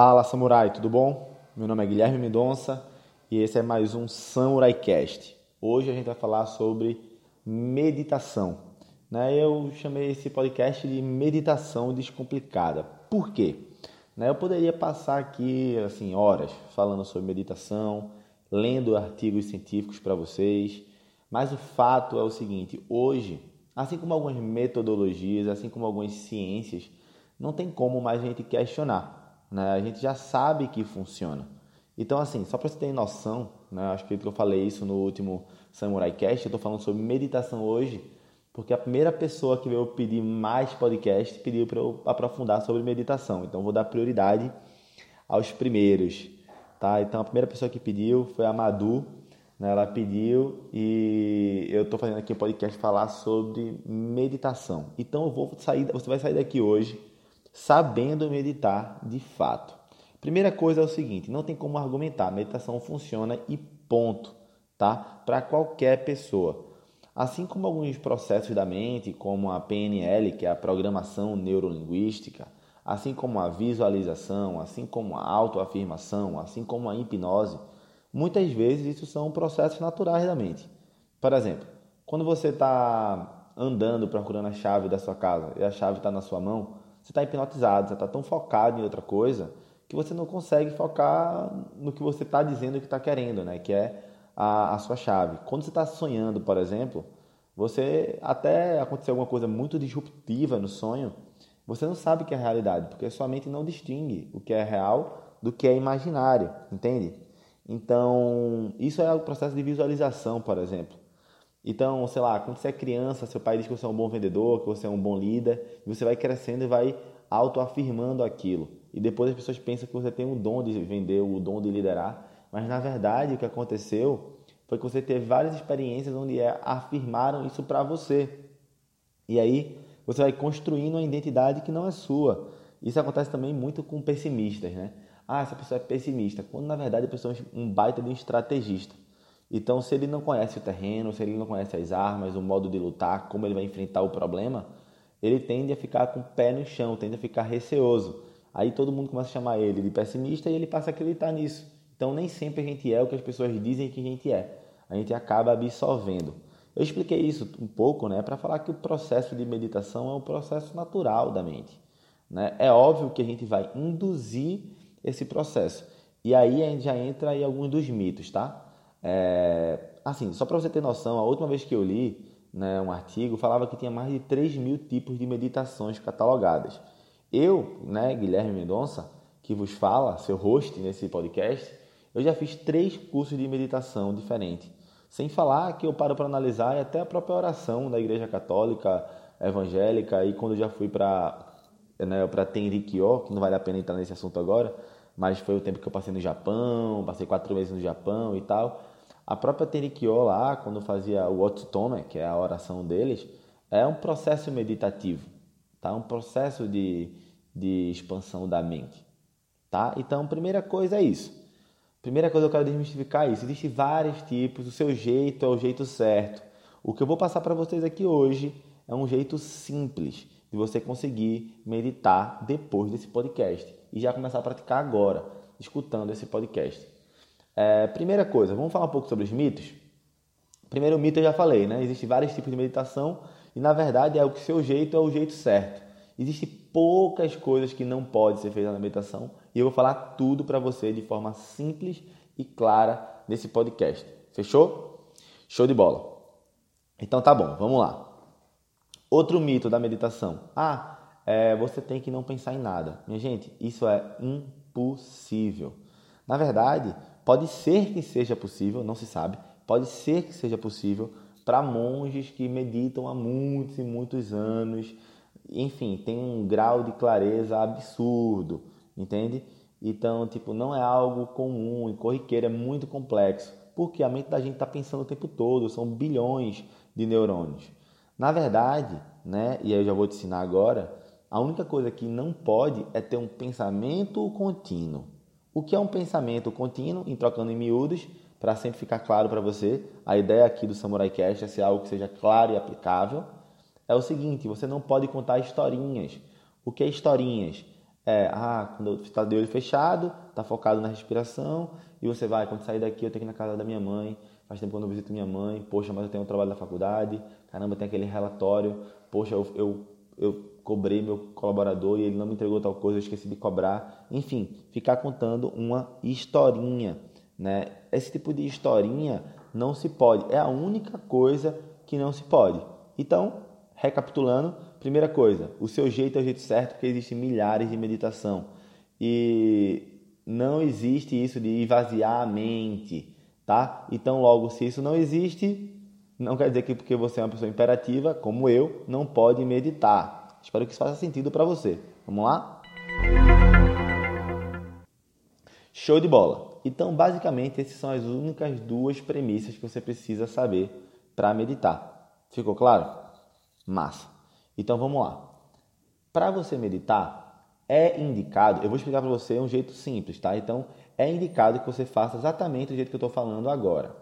Fala Samurai, tudo bom? Meu nome é Guilherme Mendonça e esse é mais um Samurai Cast. Hoje a gente vai falar sobre meditação. Né? Eu chamei esse podcast de Meditação Descomplicada. Por quê? Né? Eu poderia passar aqui assim horas falando sobre meditação, lendo artigos científicos para vocês, mas o fato é o seguinte: hoje, assim como algumas metodologias, assim como algumas ciências, não tem como mais a gente questionar né? A gente já sabe que funciona. Então, assim, só para você ter noção, né? acho que eu falei isso no último Samurai Cast, eu estou falando sobre meditação hoje, porque a primeira pessoa que veio pedir mais podcast pediu para eu aprofundar sobre meditação. Então, vou dar prioridade aos primeiros, tá? Então, a primeira pessoa que pediu foi a Madu, né? ela pediu e eu estou fazendo aqui um podcast falar sobre meditação. Então, eu vou sair, você vai sair daqui hoje sabendo meditar de fato. Primeira coisa é o seguinte, não tem como argumentar, meditação funciona e ponto, tá? Para qualquer pessoa. Assim como alguns processos da mente, como a PNL, que é a programação neurolinguística, assim como a visualização, assim como a autoafirmação, assim como a hipnose, muitas vezes isso são processos naturais da mente. Por exemplo, quando você está andando procurando a chave da sua casa e a chave está na sua mão, você está hipnotizado, você está tão focado em outra coisa que você não consegue focar no que você está dizendo que está querendo, né? Que é a, a sua chave. Quando você está sonhando, por exemplo, você até acontecer alguma coisa muito disruptiva no sonho, você não sabe o que é realidade, porque sua mente não distingue o que é real do que é imaginário, entende? Então, isso é o processo de visualização, por exemplo. Então, sei lá, quando você é criança, seu pai diz que você é um bom vendedor, que você é um bom líder, e você vai crescendo e vai autoafirmando aquilo. E depois as pessoas pensam que você tem o dom de vender, o dom de liderar, mas na verdade o que aconteceu foi que você teve várias experiências onde é, afirmaram isso para você. E aí você vai construindo uma identidade que não é sua. Isso acontece também muito com pessimistas, né? Ah, essa pessoa é pessimista, quando na verdade a pessoa é um baita de um estrategista. Então, se ele não conhece o terreno, se ele não conhece as armas, o modo de lutar, como ele vai enfrentar o problema, ele tende a ficar com o pé no chão, tende a ficar receoso. Aí todo mundo começa a chamar ele de pessimista e ele passa a acreditar nisso. Então, nem sempre a gente é o que as pessoas dizem que a gente é. A gente acaba absorvendo. Eu expliquei isso um pouco, né, para falar que o processo de meditação é um processo natural da mente. Né? É óbvio que a gente vai induzir esse processo. E aí a gente já entra em alguns dos mitos, tá? É, assim, só para você ter noção, a última vez que eu li né, um artigo falava que tinha mais de 3 mil tipos de meditações catalogadas. Eu, né, Guilherme Mendonça, que vos fala, seu host nesse podcast, eu já fiz três cursos de meditação diferentes. Sem falar que eu paro para analisar e até a própria oração da Igreja Católica, Evangélica, e quando eu já fui para né, para Tenrikyo, que não vale a pena entrar nesse assunto agora, mas foi o tempo que eu passei no Japão, passei quatro meses no Japão e tal. A própria Tenrikyo lá, quando fazia o Otsutome, que é a oração deles, é um processo meditativo, tá? Um processo de, de expansão da mente, tá? Então, primeira coisa é isso. Primeira coisa eu quero desmistificar isso. Existem vários tipos, o seu jeito é o jeito certo. O que eu vou passar para vocês aqui hoje é um jeito simples de você conseguir meditar depois desse podcast e já começar a praticar agora, escutando esse podcast. É, primeira coisa, vamos falar um pouco sobre os mitos? Primeiro mito eu já falei, né? Existem vários tipos de meditação e na verdade é o que seu jeito é o jeito certo. Existem poucas coisas que não podem ser feitas na meditação e eu vou falar tudo para você de forma simples e clara nesse podcast. Fechou? Show de bola. Então tá bom, vamos lá. Outro mito da meditação. Ah, é, você tem que não pensar em nada. Minha gente, isso é impossível. Na verdade, Pode ser que seja possível, não se sabe, pode ser que seja possível para monges que meditam há muitos e muitos anos. Enfim, tem um grau de clareza absurdo, entende? Então, tipo, não é algo comum e corriqueiro, é muito complexo, porque a mente da gente está pensando o tempo todo, são bilhões de neurônios. Na verdade, né, e eu já vou te ensinar agora, a única coisa que não pode é ter um pensamento contínuo. O que é um pensamento contínuo, em trocando em miúdos, para sempre ficar claro para você, a ideia aqui do Samurai Cast é ser algo que seja claro e aplicável. É o seguinte, você não pode contar historinhas. O que é historinhas? é, ah, quando está de olho fechado, está focado na respiração, e você vai, quando sair daqui eu tenho que ir na casa da minha mãe, faz tempo que eu não visito minha mãe, poxa, mas eu tenho um trabalho na faculdade, caramba, tem aquele relatório, poxa, eu, eu, eu cobrei meu colaborador e ele não me entregou tal coisa, eu esqueci de cobrar. Enfim, ficar contando uma historinha, né? Esse tipo de historinha não se pode, é a única coisa que não se pode. Então, recapitulando, primeira coisa, o seu jeito é o jeito certo, porque existem milhares de meditação. E não existe isso de esvaziar a mente, tá? Então, logo, se isso não existe, não quer dizer que porque você é uma pessoa imperativa, como eu, não pode meditar. Espero que isso faça sentido para você. Vamos lá? Show de bola. Então, basicamente, essas são as únicas duas premissas que você precisa saber para meditar. Ficou claro? Massa. Então, vamos lá. Para você meditar, é indicado, eu vou explicar para você um jeito simples, tá? Então, é indicado que você faça exatamente do jeito que eu estou falando agora,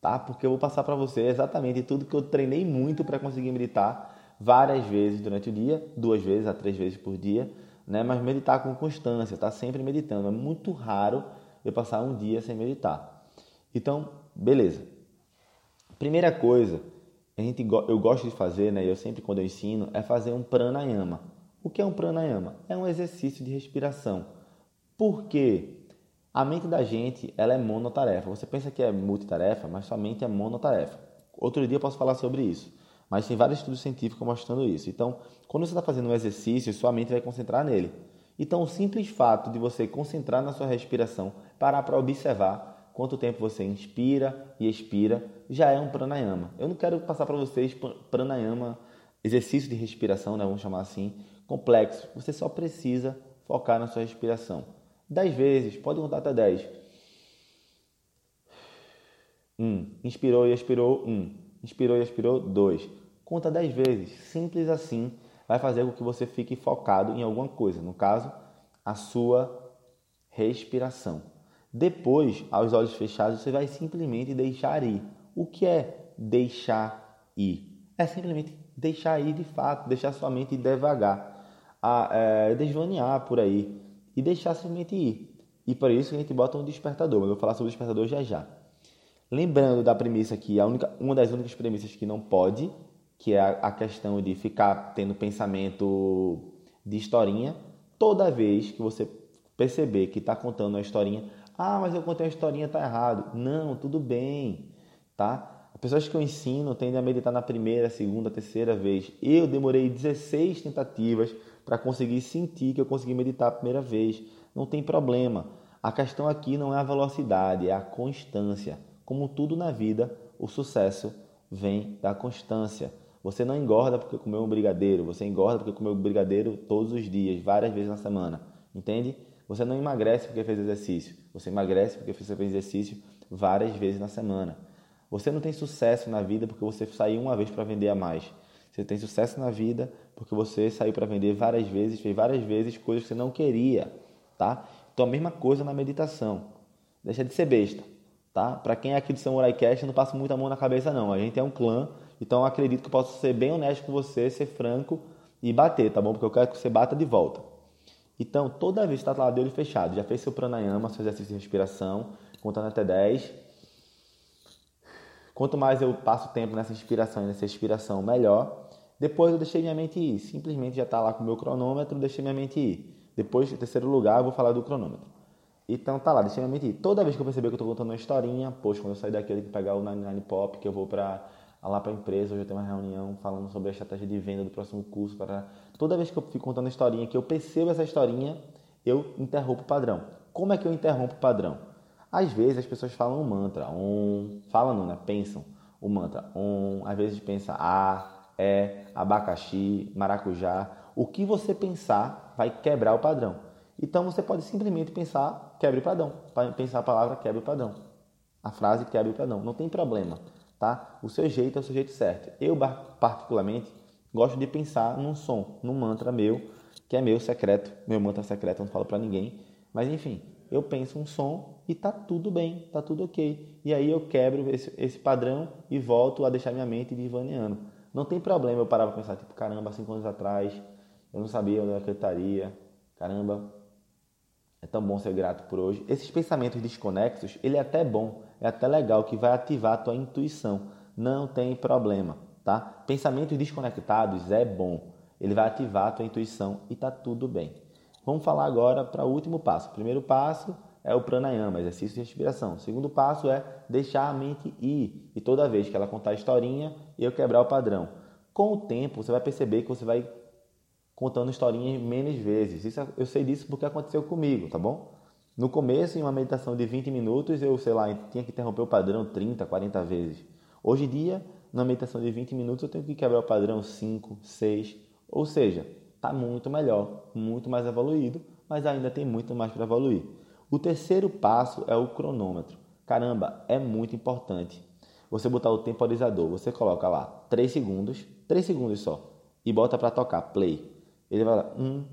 tá? Porque eu vou passar para você exatamente tudo que eu treinei muito para conseguir meditar várias vezes durante o dia, duas vezes a três vezes por dia, né? Mas meditar com constância, tá sempre meditando. É muito raro eu passar um dia sem meditar. Então, beleza. Primeira coisa, a gente, eu gosto de fazer, né? Eu sempre quando eu ensino é fazer um pranayama. O que é um pranayama? É um exercício de respiração. Por quê? A mente da gente ela é monotarefa. Você pensa que é multitarefa, mas sua mente é monotarefa. Outro dia eu posso falar sobre isso. Mas tem vários estudos científicos mostrando isso. Então, quando você está fazendo um exercício, sua mente vai concentrar nele. Então, o simples fato de você concentrar na sua respiração, parar para observar quanto tempo você inspira e expira, já é um pranayama. Eu não quero passar para vocês pranayama, exercício de respiração, né, vamos chamar assim, complexo. Você só precisa focar na sua respiração. 10 vezes, pode contar até 10. Um, inspirou e expirou, um. Inspirou e expirou, dois. Conta 10 vezes. Simples assim. Vai fazer com que você fique focado em alguma coisa. No caso, a sua respiração. Depois, aos olhos fechados, você vai simplesmente deixar ir. O que é deixar ir? É simplesmente deixar ir de fato, deixar sua mente devagar, a, é, desvanear por aí e deixar simplesmente ir. E por isso a gente bota um despertador, mas eu vou falar sobre o despertador já já. Lembrando da premissa que a única, uma das únicas premissas que não pode, que é a, a questão de ficar tendo pensamento de historinha, toda vez que você perceber que está contando uma historinha, ah, mas eu contei uma historinha, está errado. Não, tudo bem, tá? As pessoas que eu ensino tendem a meditar na primeira, segunda, terceira vez. Eu demorei 16 tentativas para conseguir sentir que eu consegui meditar a primeira vez. Não tem problema. A questão aqui não é a velocidade, é a constância. Como tudo na vida, o sucesso vem da constância. Você não engorda porque comeu um brigadeiro, você engorda porque comeu brigadeiro todos os dias, várias vezes na semana. Entende? Você não emagrece porque fez exercício, você emagrece porque fez exercício várias vezes na semana. Você não tem sucesso na vida porque você saiu uma vez para vender a mais. Você tem sucesso na vida porque você saiu para vender várias vezes, fez várias vezes coisas que você não queria, tá? Então a mesma coisa na meditação. Deixa de ser besta, tá? Para quem é aqui do Samurai Cast, eu não passo muita mão na cabeça não. A gente é um clã, então acredito que eu posso ser bem honesto com você, ser franco e bater, tá bom? Porque eu quero que você bata de volta. Então, toda vez que está lá de olho fechado, já fez seu pranayama, seu exercício de respiração, contando até 10, Quanto mais eu passo tempo nessa inspiração e nessa expiração, melhor. Depois eu deixei minha mente ir. Simplesmente já está lá com o meu cronômetro, deixei minha mente ir. Depois, em terceiro lugar, eu vou falar do cronômetro. Então tá lá, deixei minha mente ir. Toda vez que eu perceber que eu estou contando uma historinha, poxa, quando eu sair daqui eu tenho que pegar o 99 Pop, que eu vou para lá para a empresa, hoje eu tenho uma reunião falando sobre a estratégia de venda do próximo curso. Para... Toda vez que eu fico contando a historinha, que eu percebo essa historinha, eu interrompo o padrão. Como é que eu interrompo o padrão? Às vezes as pessoas falam um mantra, um, falam não, né? Pensam o mantra um, às vezes pensa a, é, abacaxi, maracujá. O que você pensar vai quebrar o padrão. Então você pode simplesmente pensar quebre o padrão, pensar a palavra quebre o padrão, a frase quebre o padrão, não tem problema, tá? O seu jeito é o seu jeito certo. Eu particularmente gosto de pensar num som, num mantra meu, que é meu secreto, meu mantra secreto, não falo para ninguém, mas enfim, eu penso um som e tá tudo bem, tá tudo ok. E aí eu quebro esse, esse padrão e volto a deixar minha mente divaneando. Não tem problema eu parar para pensar, tipo, caramba, cinco anos atrás eu não sabia onde eu acreditaria. Caramba, É tão bom ser grato por hoje. Esses pensamentos desconexos, ele é até bom, é até legal, que vai ativar a tua intuição. Não tem problema, tá? Pensamentos desconectados é bom. Ele vai ativar a tua intuição e tá tudo bem. Vamos falar agora para o último passo. Primeiro passo é o pranayama, exercício de respiração. O segundo passo é deixar a mente ir. E toda vez que ela contar a historinha, eu quebrar o padrão. Com o tempo, você vai perceber que você vai contando historinhas menos vezes. Isso, eu sei disso porque aconteceu comigo, tá bom? No começo, em uma meditação de 20 minutos, eu, sei lá, tinha que interromper o padrão 30, 40 vezes. Hoje em dia, numa meditação de 20 minutos, eu tenho que quebrar o padrão 5, 6. Ou seja, está muito melhor, muito mais evoluído, mas ainda tem muito mais para evoluir. O terceiro passo é o cronômetro. Caramba, é muito importante. Você botar o temporizador, você coloca lá 3 segundos, 3 segundos só, e bota para tocar, play. Ele vai lá, 1,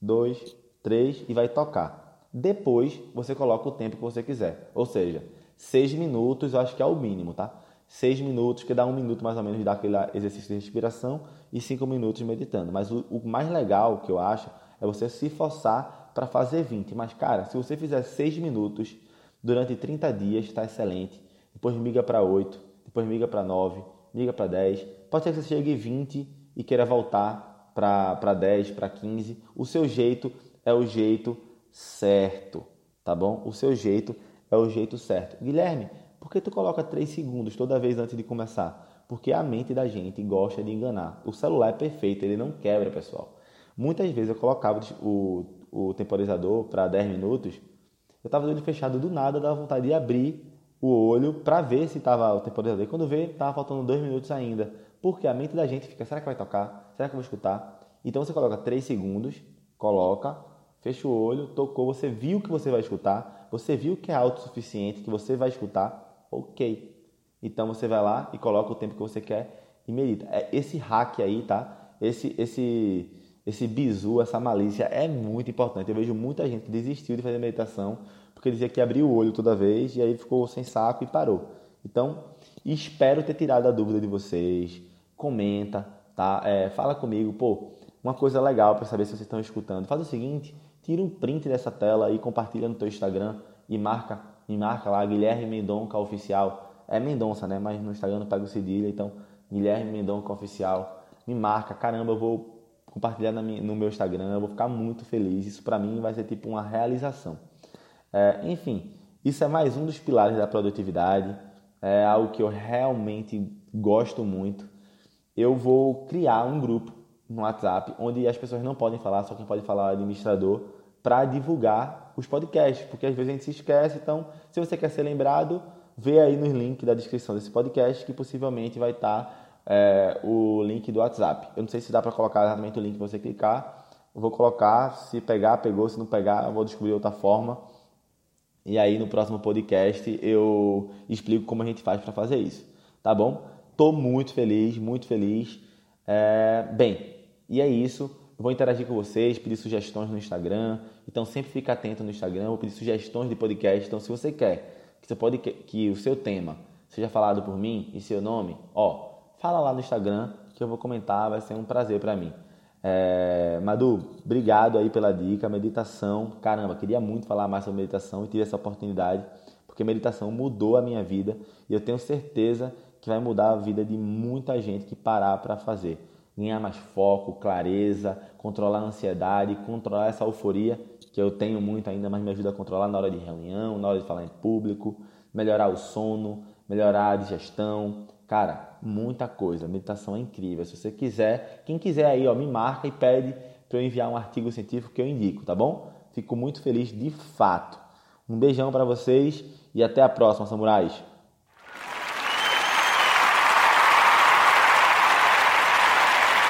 2, 3 e vai tocar. Depois você coloca o tempo que você quiser. Ou seja, 6 minutos eu acho que é o mínimo, tá? 6 minutos, que dá um minuto mais ou menos de dar aquele exercício de respiração e 5 minutos meditando. Mas o, o mais legal que eu acho é você se forçar para fazer 20. Mas, cara, se você fizer 6 minutos durante 30 dias, está excelente. Depois miga para 8, depois miga para 9, miga para 10. Pode ser que você chegue 20 e queira voltar para 10, para 15. O seu jeito é o jeito certo, tá bom? O seu jeito é o jeito certo. Guilherme, por que tu coloca 3 segundos toda vez antes de começar? Porque a mente da gente gosta de enganar. O celular é perfeito, ele não quebra, pessoal. Muitas vezes eu colocava o o temporizador para 10 minutos, eu estava de olho fechado do nada, dava vontade de abrir o olho para ver se estava o temporizador. E quando vê, estava faltando 2 minutos ainda. Porque a mente da gente fica, será que vai tocar? Será que eu vou escutar? Então você coloca 3 segundos, coloca, fecha o olho, tocou, você viu que você vai escutar, você viu que é autossuficiente, que você vai escutar, ok. Então você vai lá e coloca o tempo que você quer e medita. É esse hack aí, tá? Esse, esse esse bizu, essa malícia é muito importante. Eu vejo muita gente que desistiu de fazer meditação porque dizia que abria o olho toda vez e aí ficou sem saco e parou. Então, espero ter tirado a dúvida de vocês. Comenta, tá? É, fala comigo, pô, uma coisa legal para saber se vocês estão escutando. Faz o seguinte, tira um print dessa tela e compartilha no teu Instagram e marca, e marca lá Guilherme Mendonca oficial. É Mendonça, né? Mas no Instagram não pega o cedilha, então Guilherme Mendonca oficial. Me marca, caramba, eu vou compartilhar no meu Instagram, eu vou ficar muito feliz. Isso para mim vai ser tipo uma realização. É, enfim, isso é mais um dos pilares da produtividade. É algo que eu realmente gosto muito. Eu vou criar um grupo no WhatsApp onde as pessoas não podem falar, só quem pode falar é o administrador, para divulgar os podcasts, porque às vezes a gente se esquece. Então, se você quer ser lembrado, vê aí no link da descrição desse podcast que possivelmente vai estar tá é, o link do WhatsApp. Eu não sei se dá para colocar exatamente o link para você clicar. Eu vou colocar, se pegar, pegou, se não pegar, eu vou descobrir outra forma. E aí no próximo podcast eu explico como a gente faz para fazer isso, tá bom? Tô muito feliz, muito feliz. É, bem, e é isso. vou interagir com vocês, pedir sugestões no Instagram. Então sempre fica atento no Instagram, vou pedir sugestões de podcast. Então se você quer que, você pode, que o seu tema seja falado por mim e seu nome, ó, fala lá no Instagram que eu vou comentar, vai ser um prazer para mim. É, Madu, obrigado aí pela dica, meditação. Caramba, queria muito falar mais sobre meditação e tive essa oportunidade, porque meditação mudou a minha vida e eu tenho certeza que vai mudar a vida de muita gente que parar para fazer. Ganhar mais foco, clareza, controlar a ansiedade, controlar essa euforia que eu tenho muito ainda, mas me ajuda a controlar na hora de reunião, na hora de falar em público, melhorar o sono, melhorar a digestão, Cara, muita coisa. Meditação é incrível. Se você quiser, quem quiser aí, ó, me marca e pede para eu enviar um artigo científico que eu indico, tá bom? Fico muito feliz de fato. Um beijão para vocês e até a próxima, samurais.